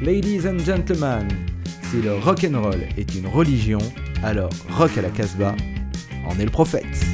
Ladies and gentlemen, si le rock'n'roll est une religion, alors Rock à la Casbah en est le prophète.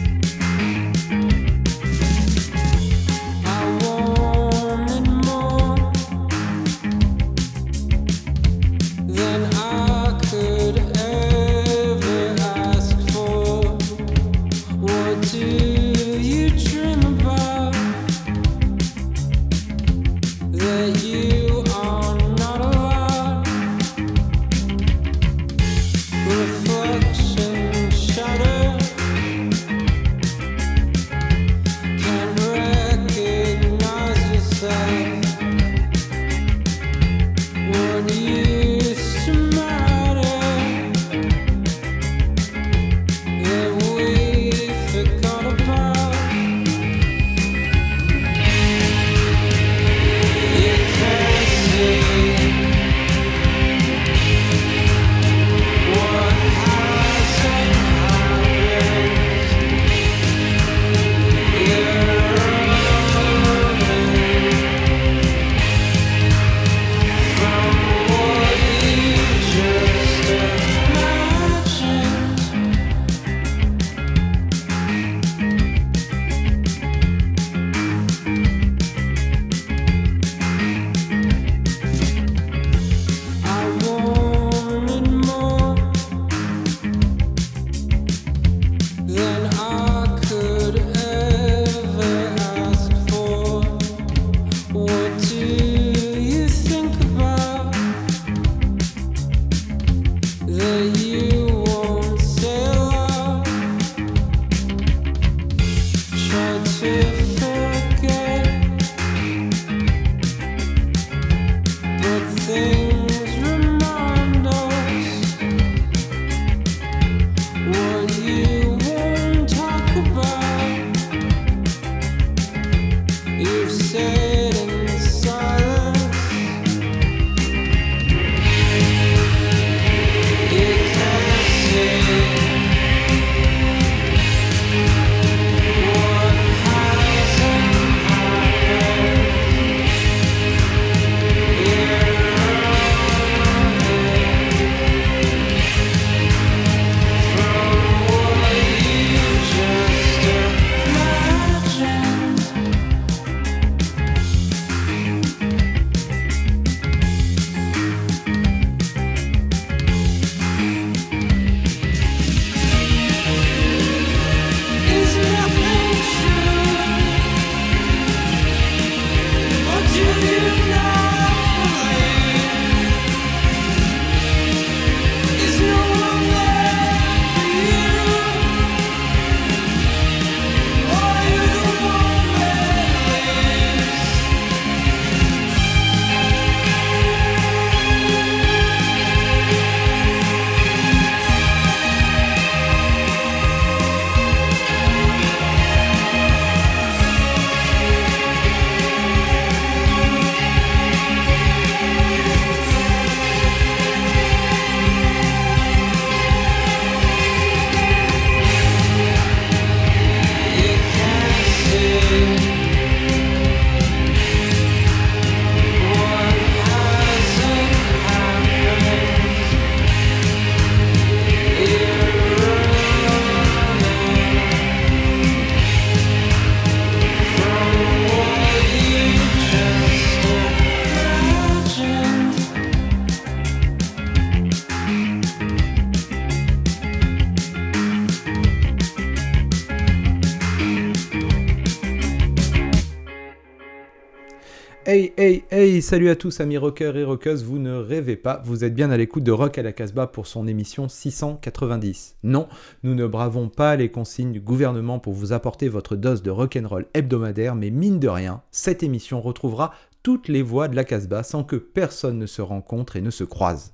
Salut à tous amis rockers et rockeuses, vous ne rêvez pas, vous êtes bien à l'écoute de Rock à la Casbah pour son émission 690. Non, nous ne bravons pas les consignes du gouvernement pour vous apporter votre dose de rock'n'roll hebdomadaire, mais mine de rien, cette émission retrouvera toutes les voix de la Casbah sans que personne ne se rencontre et ne se croise.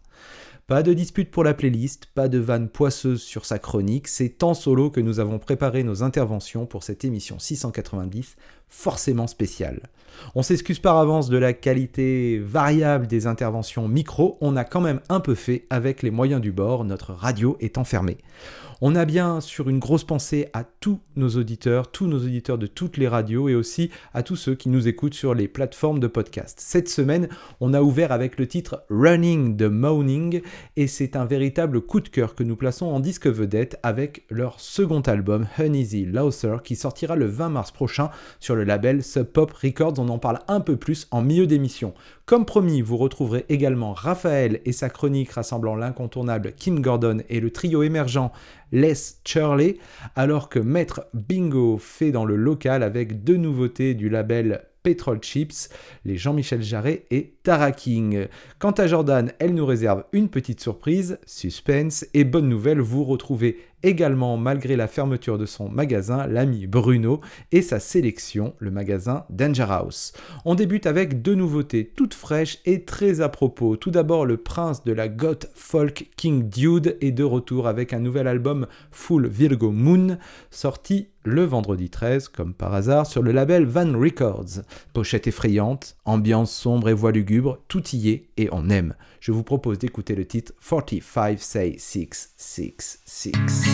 Pas de dispute pour la playlist, pas de vanne poisseuse sur sa chronique, c'est en solo que nous avons préparé nos interventions pour cette émission 690, forcément spécial. On s'excuse par avance de la qualité variable des interventions micro, on a quand même un peu fait avec les moyens du bord, notre radio est enfermée. On a bien sûr une grosse pensée à tous nos auditeurs, tous nos auditeurs de toutes les radios et aussi à tous ceux qui nous écoutent sur les plateformes de podcast. Cette semaine, on a ouvert avec le titre Running the Moaning et c'est un véritable coup de cœur que nous plaçons en disque vedette avec leur second album Uneasy Loser qui sortira le 20 mars prochain sur le label Sub Pop Records. On en parle un peu plus en milieu d'émission. Comme promis, vous retrouverez également Raphaël et sa chronique rassemblant l'incontournable Kim Gordon et le trio émergent Les Shirley, alors que Maître Bingo fait dans le local avec deux nouveautés du label Petrol Chips, les Jean-Michel Jarret et Tara King. Quant à Jordan, elle nous réserve une petite surprise, suspense et bonne nouvelle, vous retrouvez également, malgré la fermeture de son magasin, l'ami Bruno et sa sélection, le magasin Danger House. On débute avec deux nouveautés toutes fraîches et très à propos. Tout d'abord, le prince de la goth folk King Dude est de retour avec un nouvel album Full Virgo Moon, sorti le vendredi 13, comme par hasard, sur le label Van Records. Pochette effrayante, ambiance sombre et voix lugubre, tout y est et on aime. Je vous propose d'écouter le titre 45 Say 666.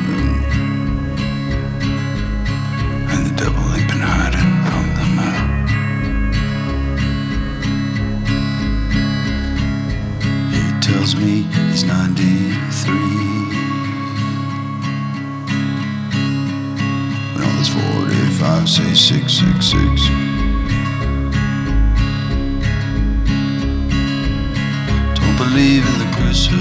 And the devil been hiding from. He tells me he's 93. When all this 45 say 666. Don't believe in the crucifix.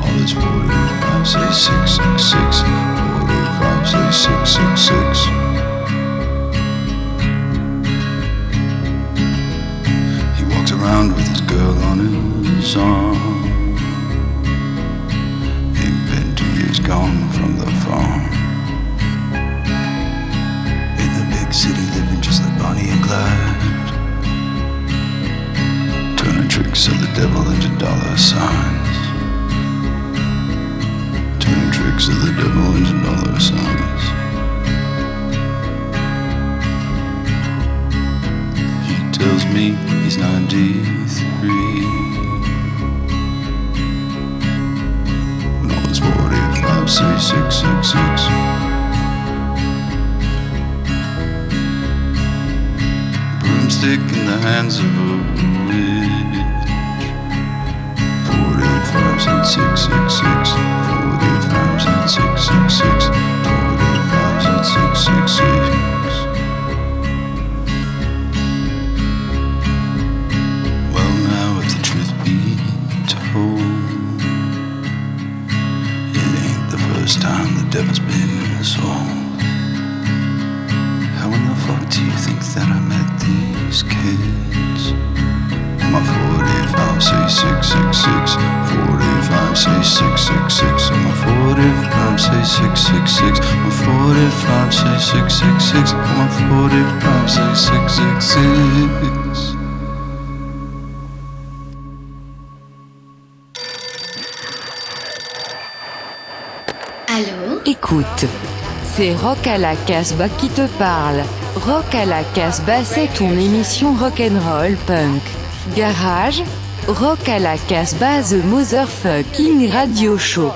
All this 45 say 666. 45 say 666. He walks around with his girl on his arm. Ain't been two years gone from the farm. In the big city, living just like Bonnie and Clyde. Turning tricks of the devil into dollar signs. Tricks of the devil into dollar signs. He tells me he's 93. When all his 45 say 666. Broomstick in the hands of a witch. 45 said 666. 45 said 666. 45 said 666. Well, now, if the truth be told, it ain't the first time the devil's been. How in the fuck do you think that I met these kids? My 45 say 666. 45 say 666. My 45 say 666. My 45 say 666. My 45 say 666. Allô Écoute, c'est Rock à la Casbah qui te parle. Rock à la Casbah, c'est ton émission rock'n'roll punk. Garage, Rock à la Casbah, The Motherfucking Radio Show.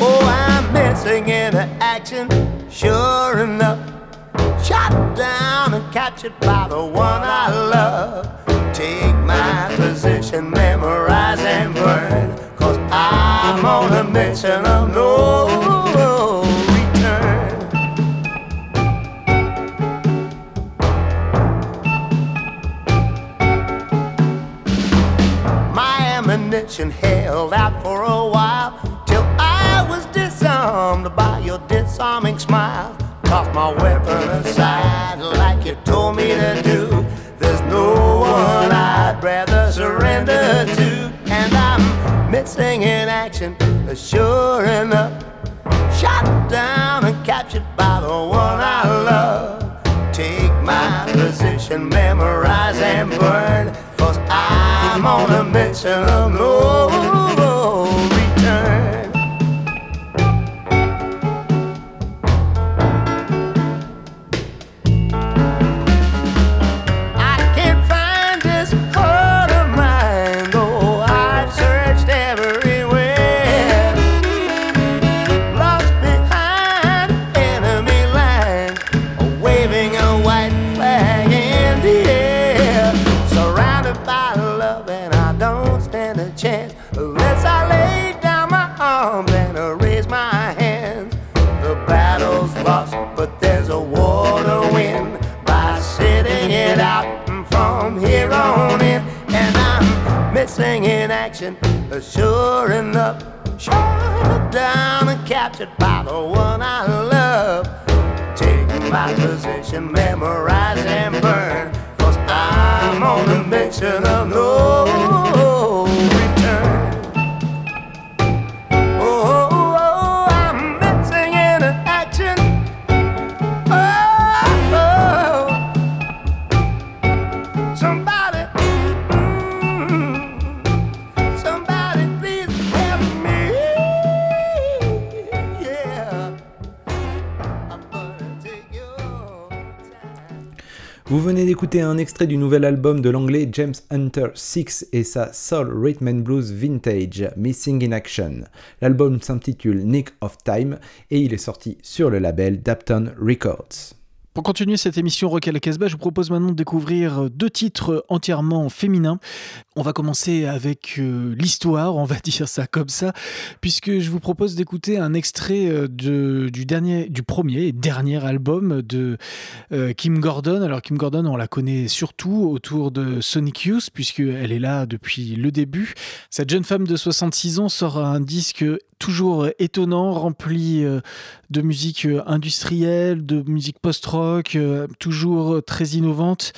Oh, I'm missing in action, sure enough. Shot down and captured by the one I love. Take my position, memorize and burn. Cause I'm on a mission of no return. My ammunition held out for a while till I was disarmed by your disarming smile. Toss my weapon aside like you told me to action, sure enough. Shot down and captured by the one I love. Take my position, memorize and burn. Cause I'm on a mission of extrait du nouvel album de l'anglais James Hunter 6 et sa Soul Rhythm and Blues Vintage, Missing in Action. L'album s'intitule Nick of Time et il est sorti sur le label Dapton Records. Pour continuer cette émission Rock à la Casbah, je vous propose maintenant de découvrir deux titres entièrement féminins. On va commencer avec euh, l'histoire, on va dire ça comme ça, puisque je vous propose d'écouter un extrait euh, du, premier et dernier album de euh, Kim Gordon. Alors Kim Gordon, on la connaît surtout autour de Sonic Youth, puisqu'elle est là depuis le début. Cette jeune femme de 66 ans sort un disque toujours étonnant, rempli de musique industrielle, de musique post-rock, toujours très innovante,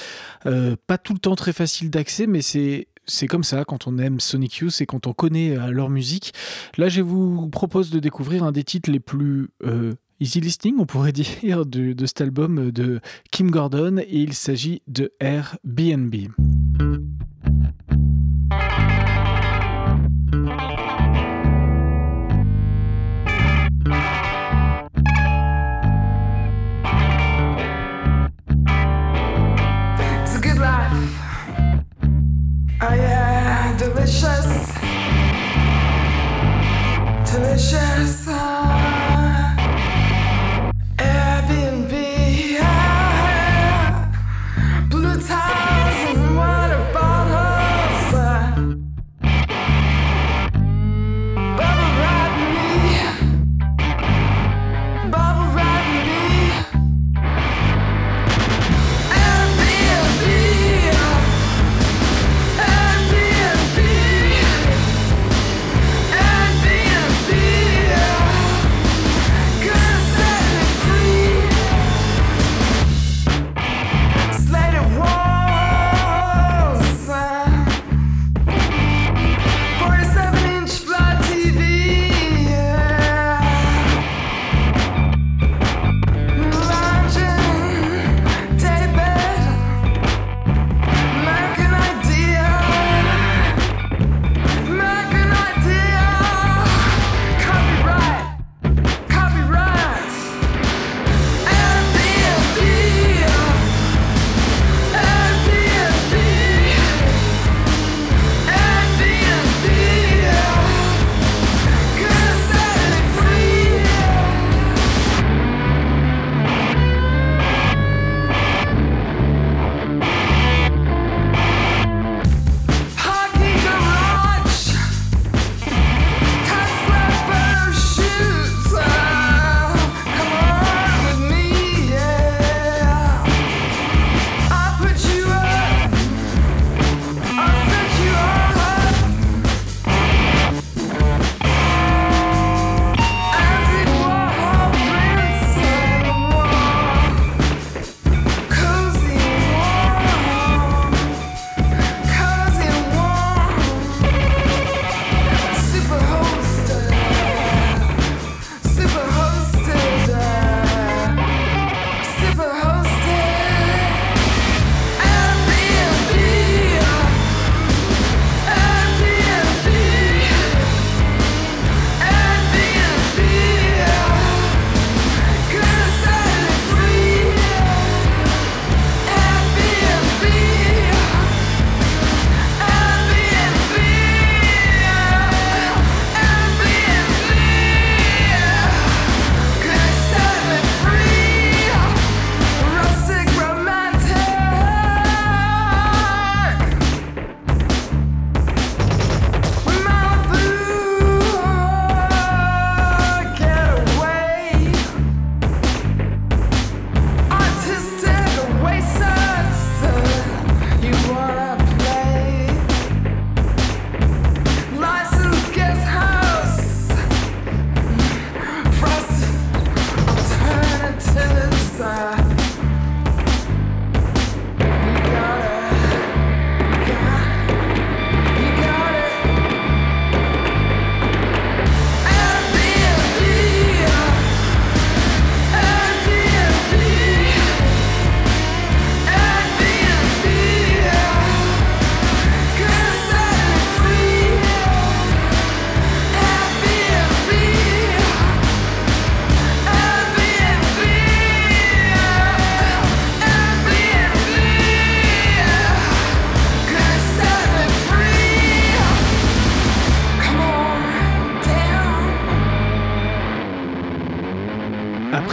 pas tout le temps très facile d'accès, mais c'est c'est comme ça quand on aime Sonic Youth et quand on connaît euh, leur musique. Là, je vous propose de découvrir un des titres les plus euh, easy listening, on pourrait dire, de, de cet album de Kim Gordon, et il s'agit de Airbnb.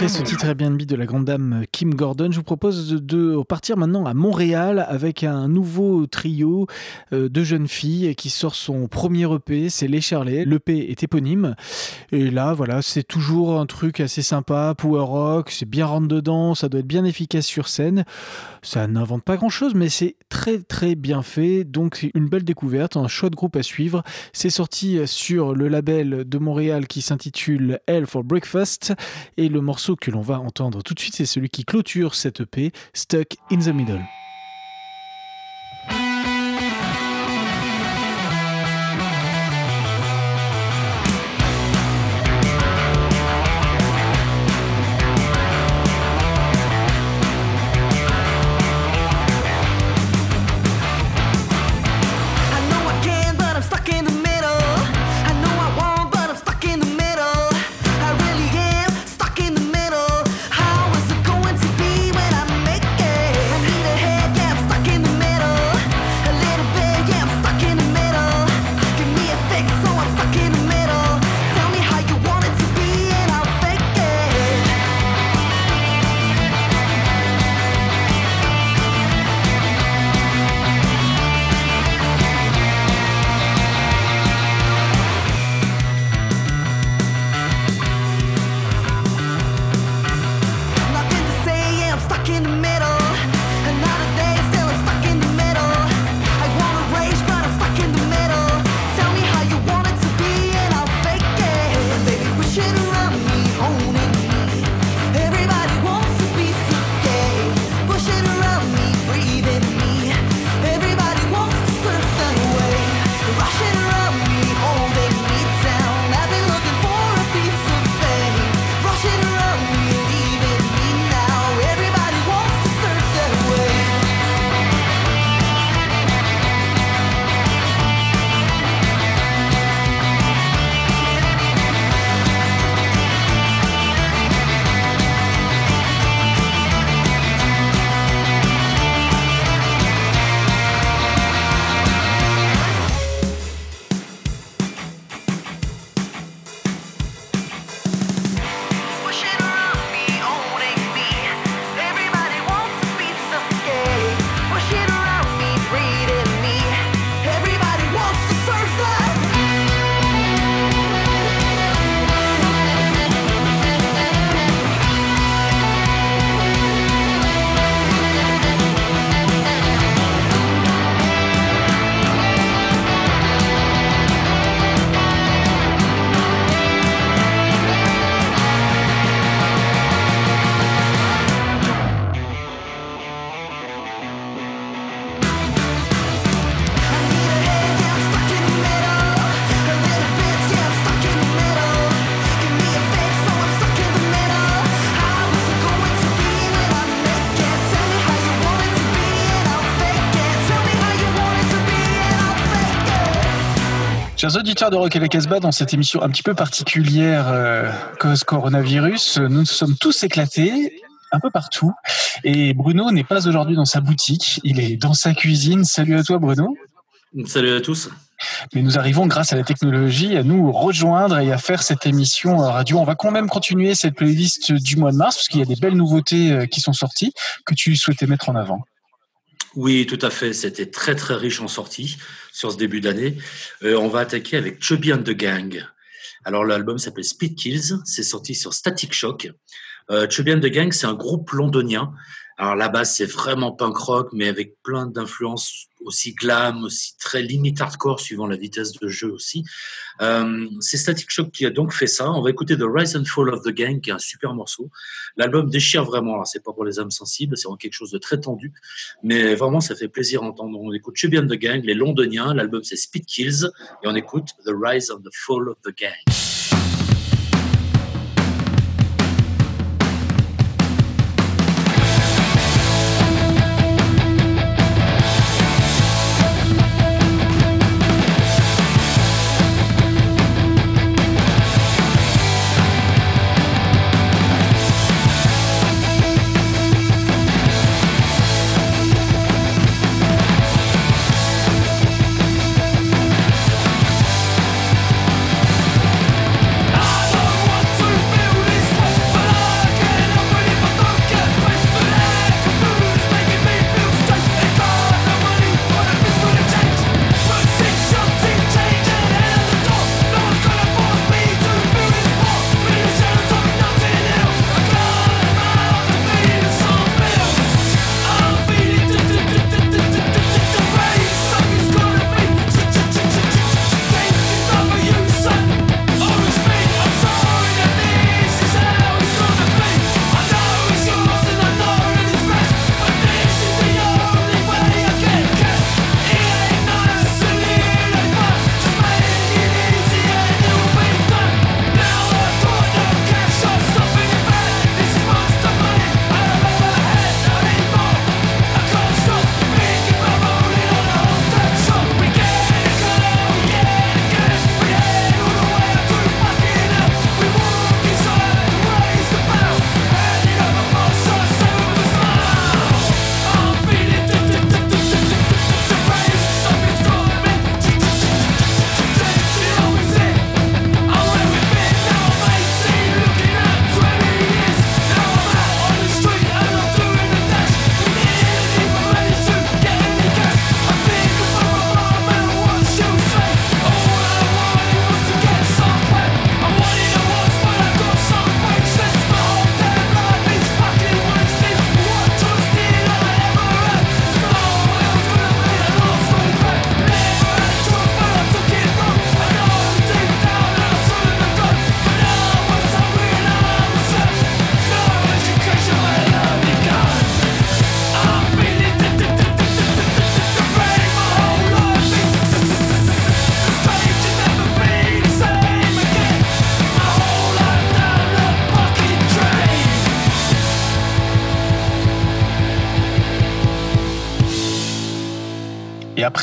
Ce titre Airbnb de la grande dame Kim Gordon, je vous propose de, de partir maintenant à Montréal avec un nouveau trio euh, de jeunes filles qui sort son premier EP, c'est Les Charlets. L'EP est éponyme. Et là, voilà, c'est toujours un truc assez sympa, power rock, c'est bien rentre dedans, ça doit être bien efficace sur scène. Ça n'invente pas grand chose, mais c'est très très bien fait. Donc, c'est une belle découverte, un chouette groupe à suivre. C'est sorti sur le label de Montréal qui s'intitule Hell for Breakfast. Et le morceau que l'on va entendre tout de suite, c'est celui qui clôture cette EP, Stuck in the Middle. Chers auditeurs de Rock et la Casbah, dans cette émission un petit peu particulière euh, cause coronavirus, nous nous sommes tous éclatés un peu partout. Et Bruno n'est pas aujourd'hui dans sa boutique, il est dans sa cuisine. Salut à toi Bruno. Salut à tous. Mais nous arrivons grâce à la technologie à nous rejoindre et à faire cette émission euh, radio. On va quand même continuer cette playlist du mois de mars parce qu'il y a des belles nouveautés euh, qui sont sorties que tu souhaitais mettre en avant. Oui, tout à fait. C'était très très riche en sorties sur ce début d'année. Euh, on va attaquer avec Chubby and the Gang. Alors l'album s'appelle Speed Kills. C'est sorti sur Static Shock. Euh, Chubby and the Gang, c'est un groupe londonien. Alors la base, c'est vraiment punk rock, mais avec plein d'influences aussi glam, aussi très limite hardcore, suivant la vitesse de jeu aussi. Euh, c'est Static Shock qui a donc fait ça. On va écouter The Rise and Fall of the Gang, qui est un super morceau. L'album déchire vraiment. Alors c'est pas pour les âmes sensibles, c'est vraiment quelque chose de très tendu, mais vraiment ça fait plaisir à entendre. On écoute Chubby and the Gang, les Londoniens. L'album c'est Speed Kills, et on écoute The Rise and the Fall of the Gang.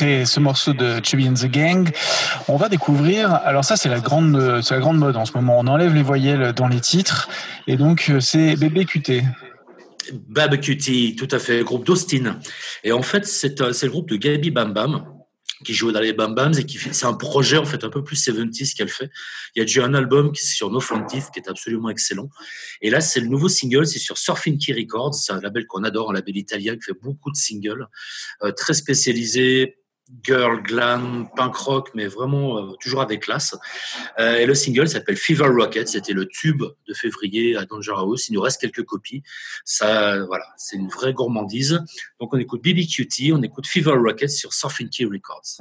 Après ce morceau de Chubby and the Gang, on va découvrir. Alors ça, c'est la grande, c'est la grande mode en ce moment. On enlève les voyelles dans les titres, et donc euh, c'est Bébé QT. Bab Cutie, tout à fait, groupe d'Austin. Et en fait, c'est le groupe de Gabi Bam Bam qui joue dans les Bam Bams et qui fait, c'est un projet en fait un peu plus 70 qu'elle fait. Il y a déjà un album qui est sur No Front qui est absolument excellent. Et là, c'est le nouveau single, c'est sur Surfing Key Records, c'est un label qu'on adore, un label italien qui fait beaucoup de singles, euh, très spécialisé, girl, glam, punk rock, mais vraiment euh, toujours avec classe. Euh, et le single s'appelle Fever Rocket, c'était le tube de février à Danger House. Il nous reste quelques copies. Ça, voilà, c'est une vraie gourmandise. Donc on écoute BB Cutie, on écoute Fever Rocket sur Surfing Key Records.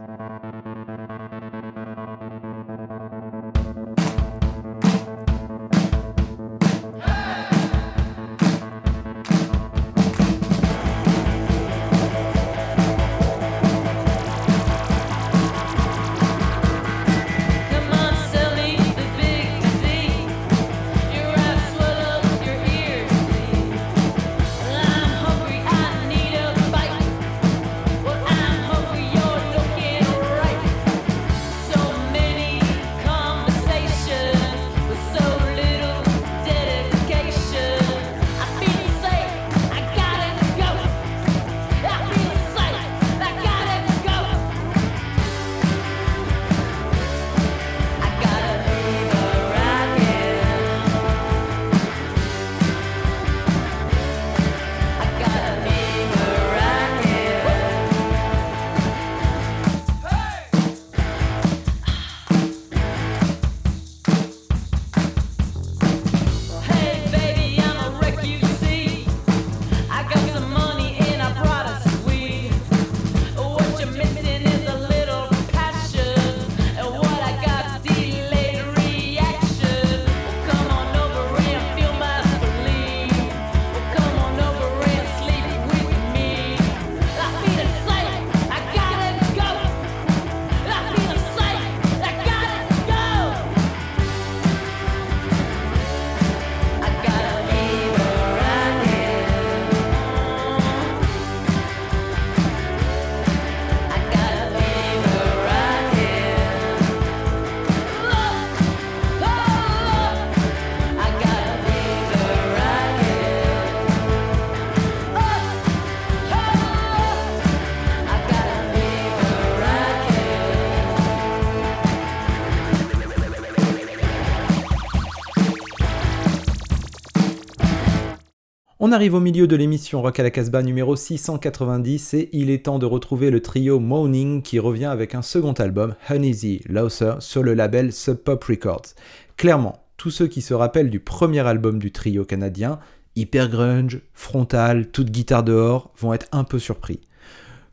On arrive au milieu de l'émission Rock à la Casbah numéro 690 et il est temps de retrouver le trio Moaning qui revient avec un second album, Uneasy Lawser, sur le label Sub Pop Records. Clairement, tous ceux qui se rappellent du premier album du trio canadien, hyper grunge, frontal, toute guitare dehors, vont être un peu surpris.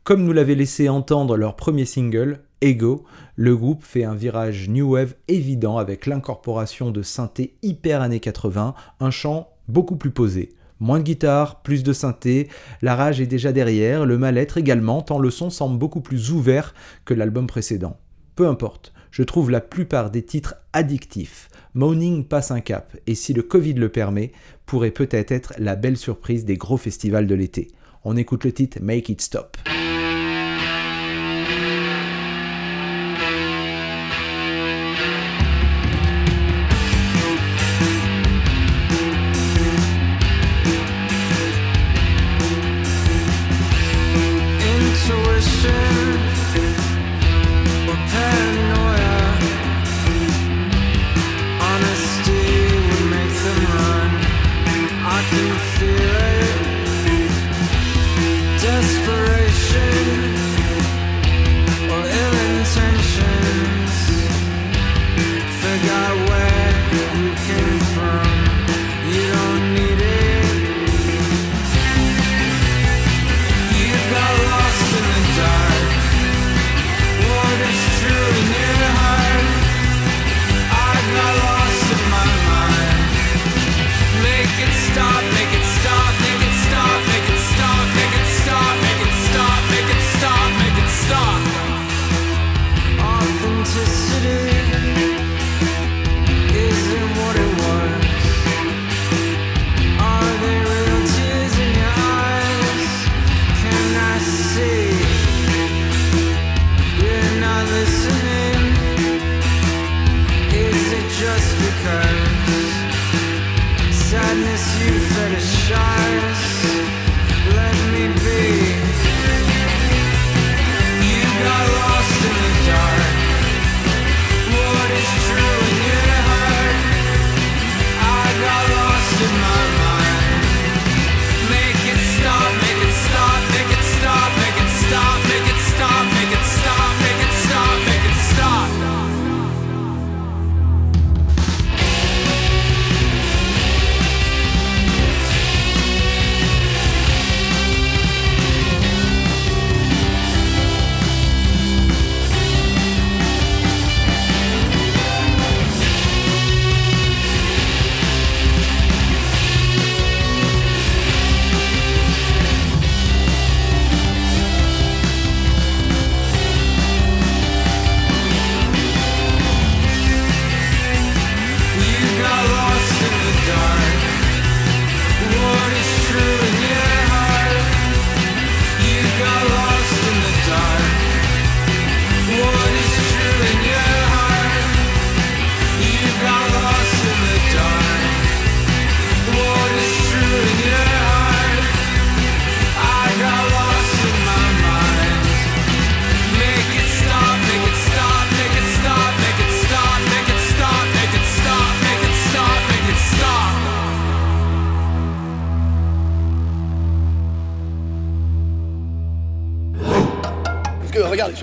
Comme nous l'avait laissé entendre leur premier single, Ego, le groupe fait un virage new wave évident avec l'incorporation de synthé hyper années 80, un chant beaucoup plus posé. Moins de guitare, plus de synthé, la rage est déjà derrière, le mal-être également, tant le son semble beaucoup plus ouvert que l'album précédent. Peu importe, je trouve la plupart des titres addictifs. Moaning passe un cap, et si le Covid le permet, pourrait peut-être être la belle surprise des gros festivals de l'été. On écoute le titre Make It Stop.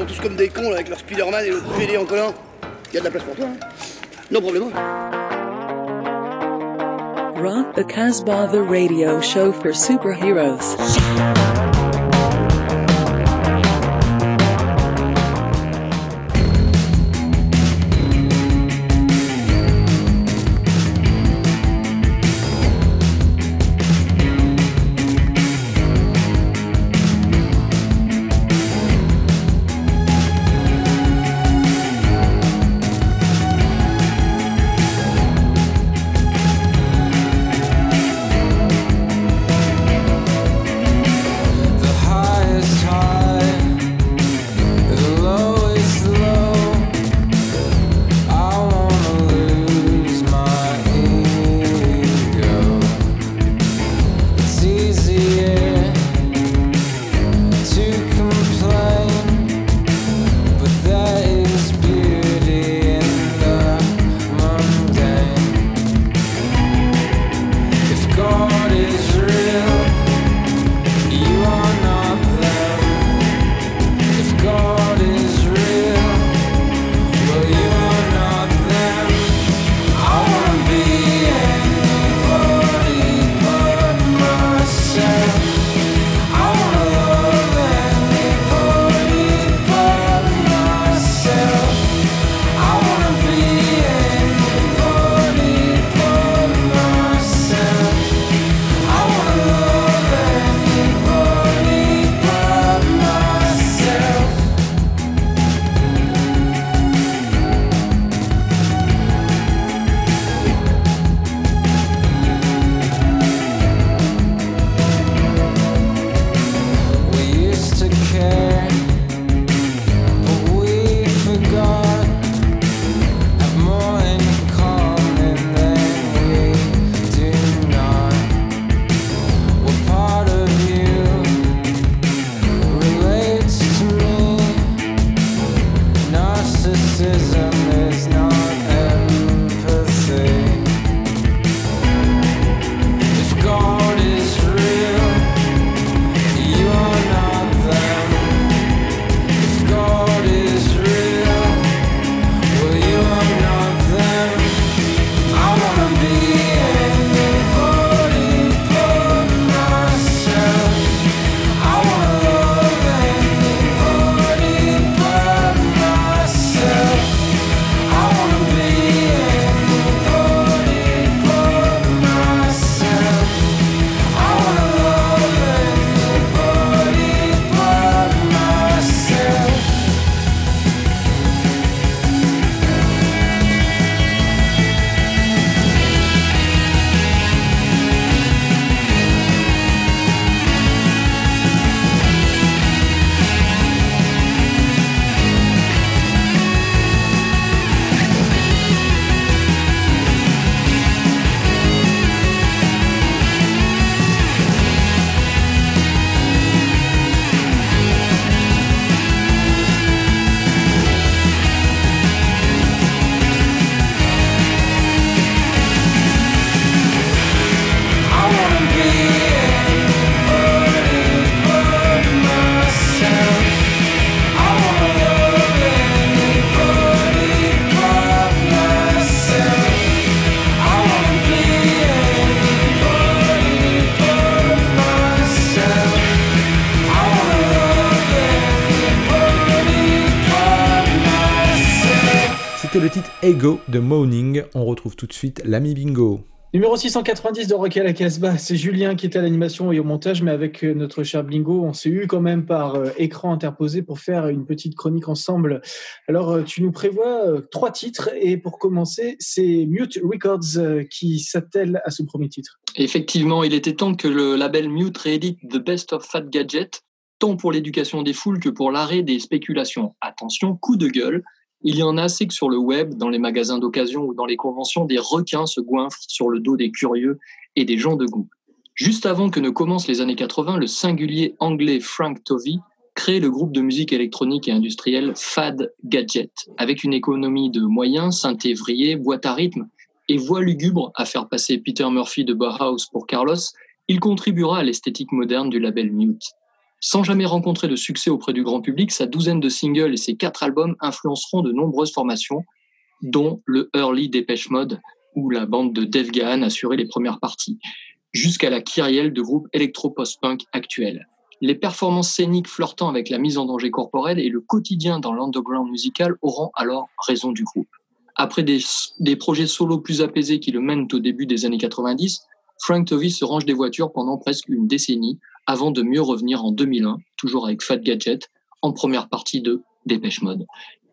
sont tous comme des cons là, avec leur Spider-Man et le PD en collant. Il y a de la place pour toi, hein Non problème. Rock the Casbah, the radio show for superheroes. De Moaning. On retrouve tout de suite l'ami Bingo. Numéro 690 de Rock à la Casbah, c'est Julien qui est à l'animation et au montage, mais avec euh, notre cher Bingo, on s'est eu quand même par euh, écran interposé pour faire une petite chronique ensemble. Alors, euh, tu nous prévois euh, trois titres, et pour commencer, c'est Mute Records euh, qui s'attelle à ce premier titre. Effectivement, il était temps que le label Mute réédite The Best of Fat Gadget, tant pour l'éducation des foules que pour l'arrêt des spéculations. Attention, coup de gueule, il y en a assez que sur le web, dans les magasins d'occasion ou dans les conventions, des requins se goinfrent sur le dos des curieux et des gens de goût. Juste avant que ne commencent les années 80, le singulier anglais Frank Tovey crée le groupe de musique électronique et industrielle Fad Gadget, avec une économie de moyens, synthé vrillé, boîte à rythme et voix lugubre à faire passer Peter Murphy de Bauhaus pour Carlos, il contribuera à l'esthétique moderne du label Mute. Sans jamais rencontrer de succès auprès du grand public, sa douzaine de singles et ses quatre albums influenceront de nombreuses formations, dont le Early Dépêche Mode, où la bande de Dave Gahan assurait les premières parties, jusqu'à la kyrielle de groupes électro-post-punk actuels. Les performances scéniques flirtant avec la mise en danger corporelle et le quotidien dans l'underground musical auront alors raison du groupe. Après des, des projets solos plus apaisés qui le mènent au début des années 90, Frank Tovey se range des voitures pendant presque une décennie avant de mieux revenir en 2001, toujours avec Fat Gadget, en première partie de Dépêche Mode.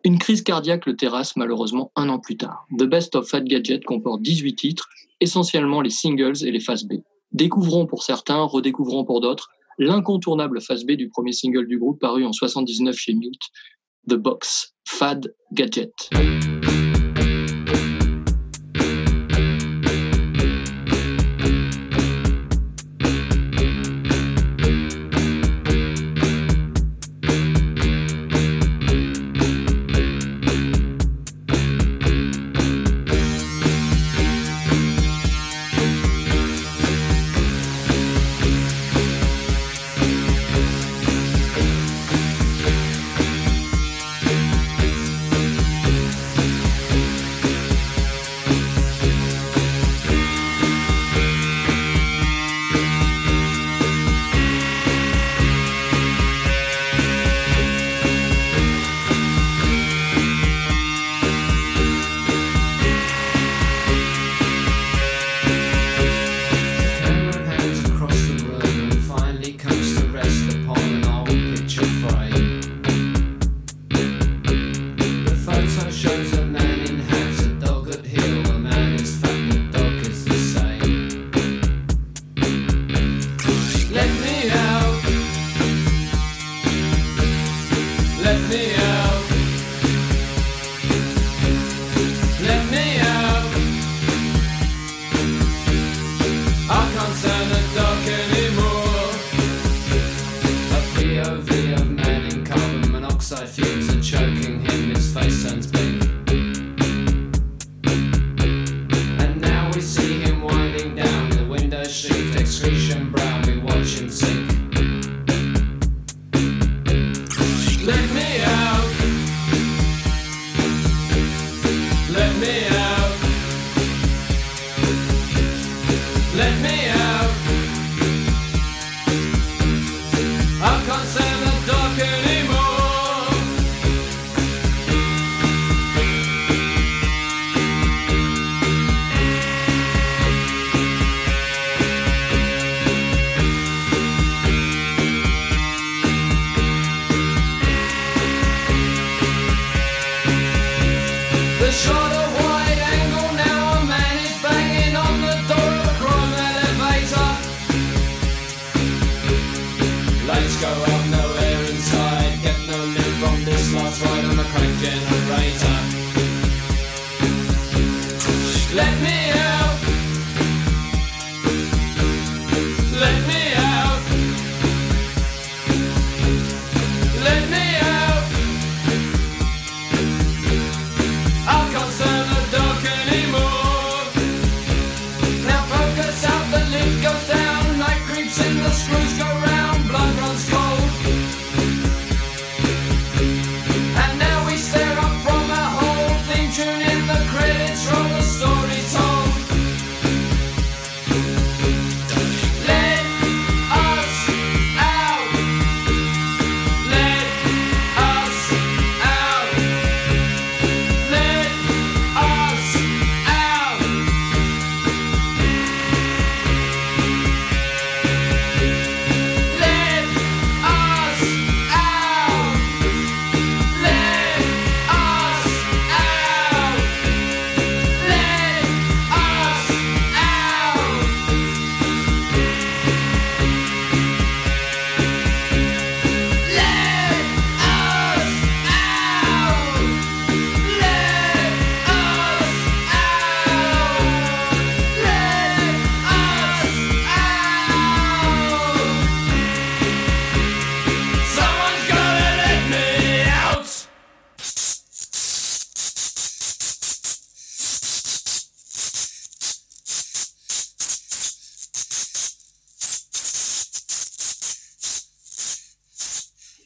Une crise cardiaque le terrasse malheureusement un an plus tard. The Best of Fat Gadget comporte 18 titres, essentiellement les singles et les faces B. Découvrons pour certains, redécouvrons pour d'autres, l'incontournable face B du premier single du groupe paru en 79 chez Mute, The Box, Fad Gadget.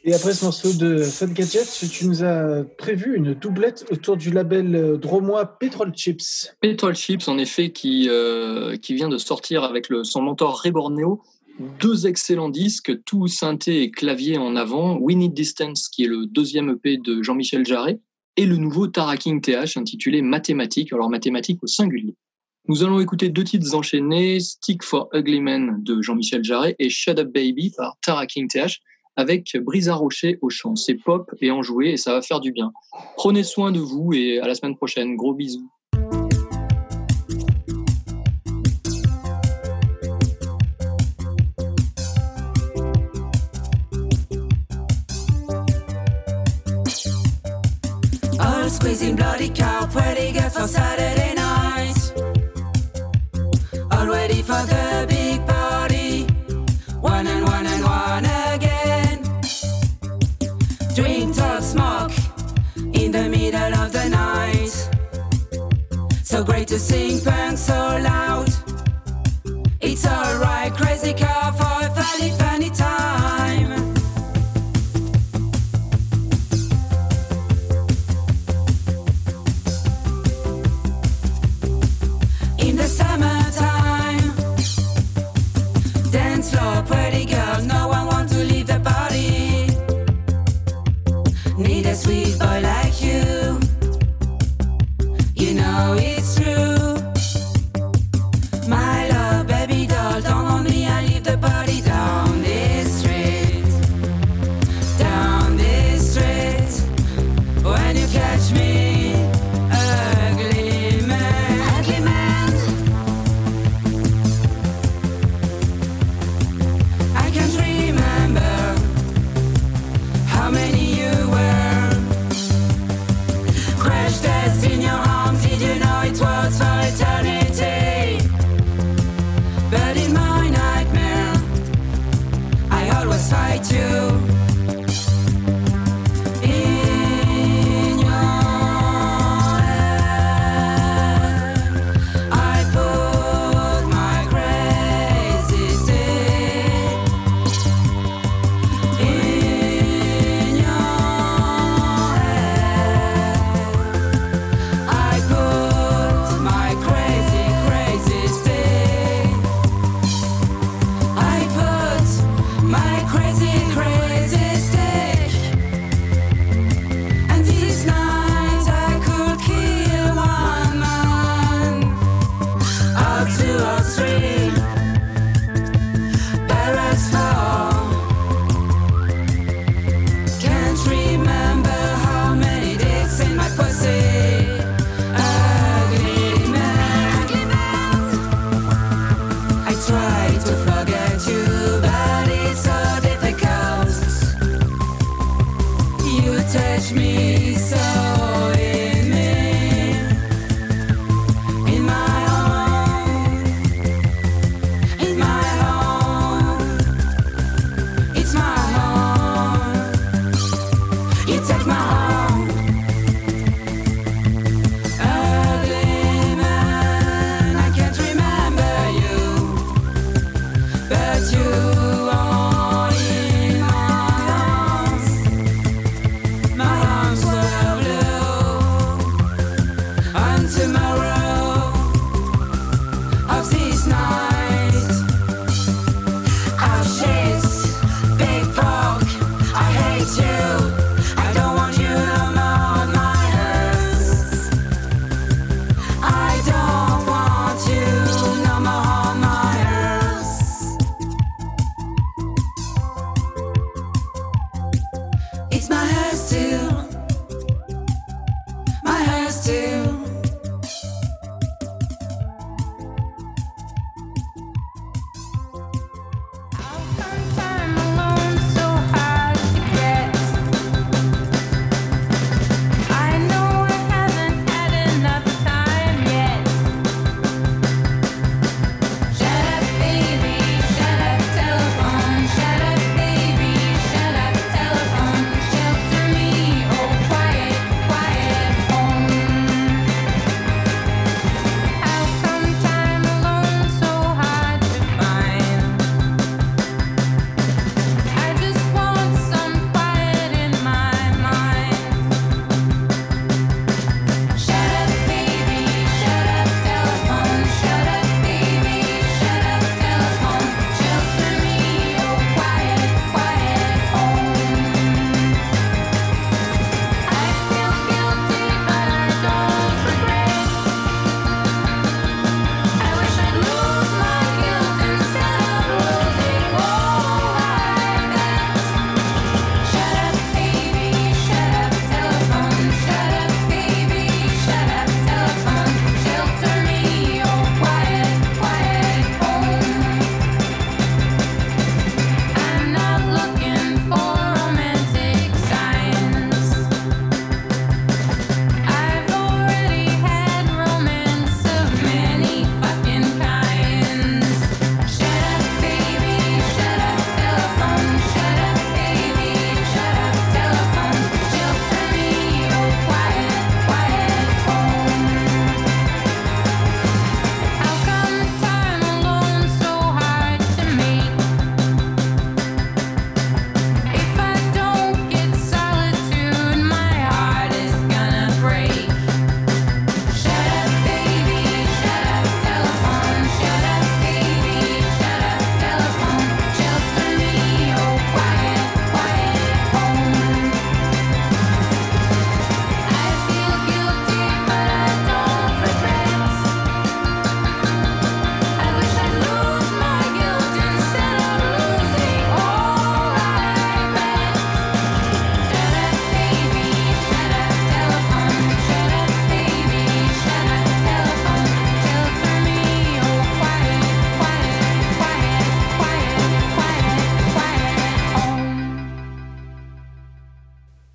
Et après ce morceau de Fun Gadget, tu nous as prévu une doublette autour du label euh, dromois Petrol Chips. Petrol Chips, en effet, qui, euh, qui vient de sortir avec son mentor Ray Borneo. Deux excellents disques, tout synthé et clavier en avant. We Need Distance, qui est le deuxième EP de Jean-Michel Jarret. Et le nouveau Taraking TH, intitulé Mathématiques, alors mathématiques au singulier. Nous allons écouter deux titres enchaînés, Stick for Ugly Men de Jean-Michel Jarret et Shut Up Baby par Taraking TH avec Brisa Rocher au chant. C'est pop et enjoué et ça va faire du bien. Prenez soin de vous et à la semaine prochaine. Gros bisous. Squeezing bloody Saturday night. So great to sing punk so loud. It's alright, crazy car for a funny, funny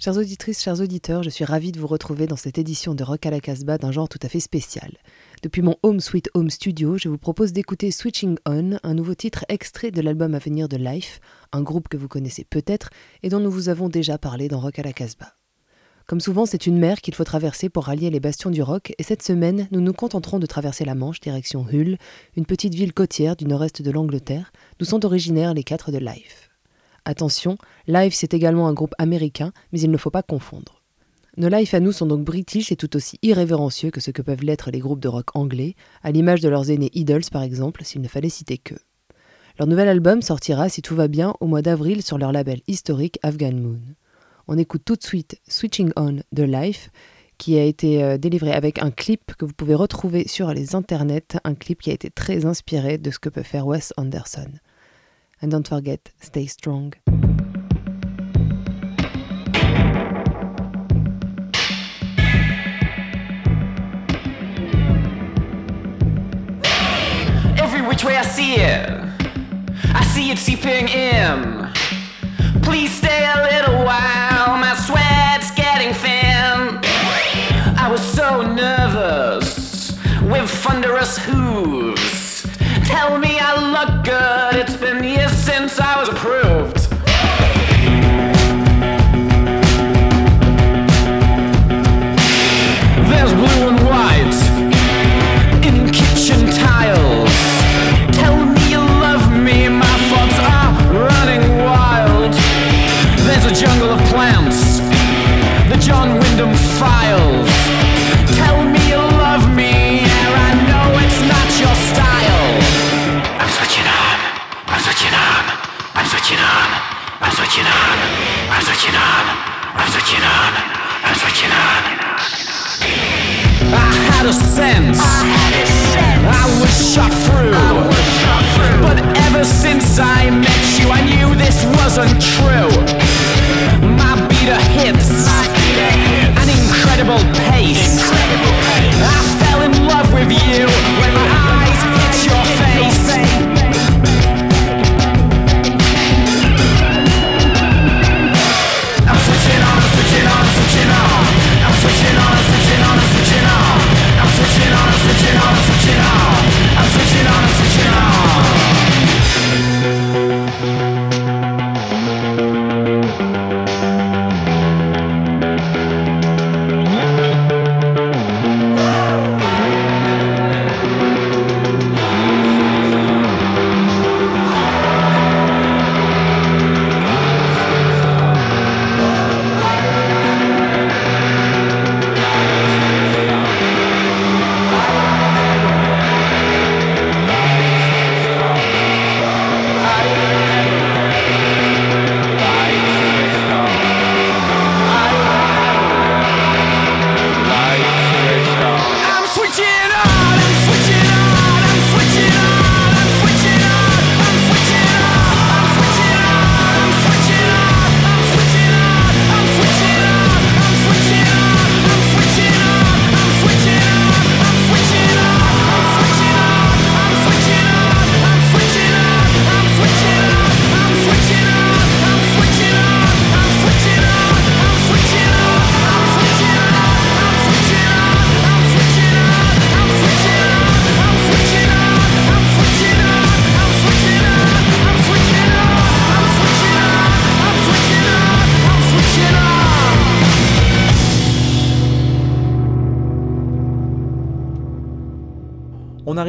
Chères auditrices, chers auditeurs, je suis ravie de vous retrouver dans cette édition de Rock à la Casbah d'un genre tout à fait spécial. Depuis mon Home Sweet Home Studio, je vous propose d'écouter Switching On, un nouveau titre extrait de l'album à venir de Life, un groupe que vous connaissez peut-être et dont nous vous avons déjà parlé dans Rock à la Casbah. Comme souvent, c'est une mer qu'il faut traverser pour rallier les bastions du rock, et cette semaine, nous nous contenterons de traverser la Manche direction Hull, une petite ville côtière du nord-est de l'Angleterre, d'où sont originaires les quatre de Life. Attention, Life c'est également un groupe américain, mais il ne faut pas confondre. Nos Life à nous sont donc british et tout aussi irrévérencieux que ce que peuvent l'être les groupes de rock anglais, à l'image de leurs aînés Idols par exemple, s'il ne fallait citer qu'eux. Leur nouvel album sortira, si tout va bien, au mois d'avril sur leur label historique Afghan Moon. On écoute tout de suite Switching On de Life, qui a été euh, délivré avec un clip que vous pouvez retrouver sur les internets, un clip qui a été très inspiré de ce que peut faire Wes Anderson. And don't forget, stay strong. Every which way I see it, I see it seeping in. Please stay a little while, my sweat's getting thin. I was so nervous with thunderous hooves. Tell me look good, it's been years since I was approved.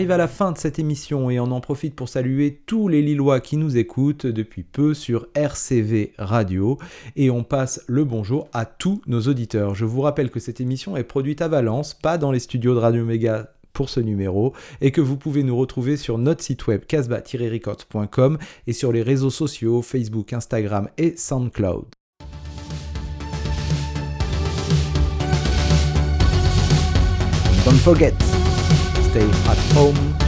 Arrive à la fin de cette émission et on en profite pour saluer tous les Lillois qui nous écoutent depuis peu sur RCV Radio et on passe le bonjour à tous nos auditeurs. Je vous rappelle que cette émission est produite à Valence, pas dans les studios de Radio Méga pour ce numéro et que vous pouvez nous retrouver sur notre site web casbah-records.com et sur les réseaux sociaux Facebook, Instagram et SoundCloud. Don't forget, stay at home.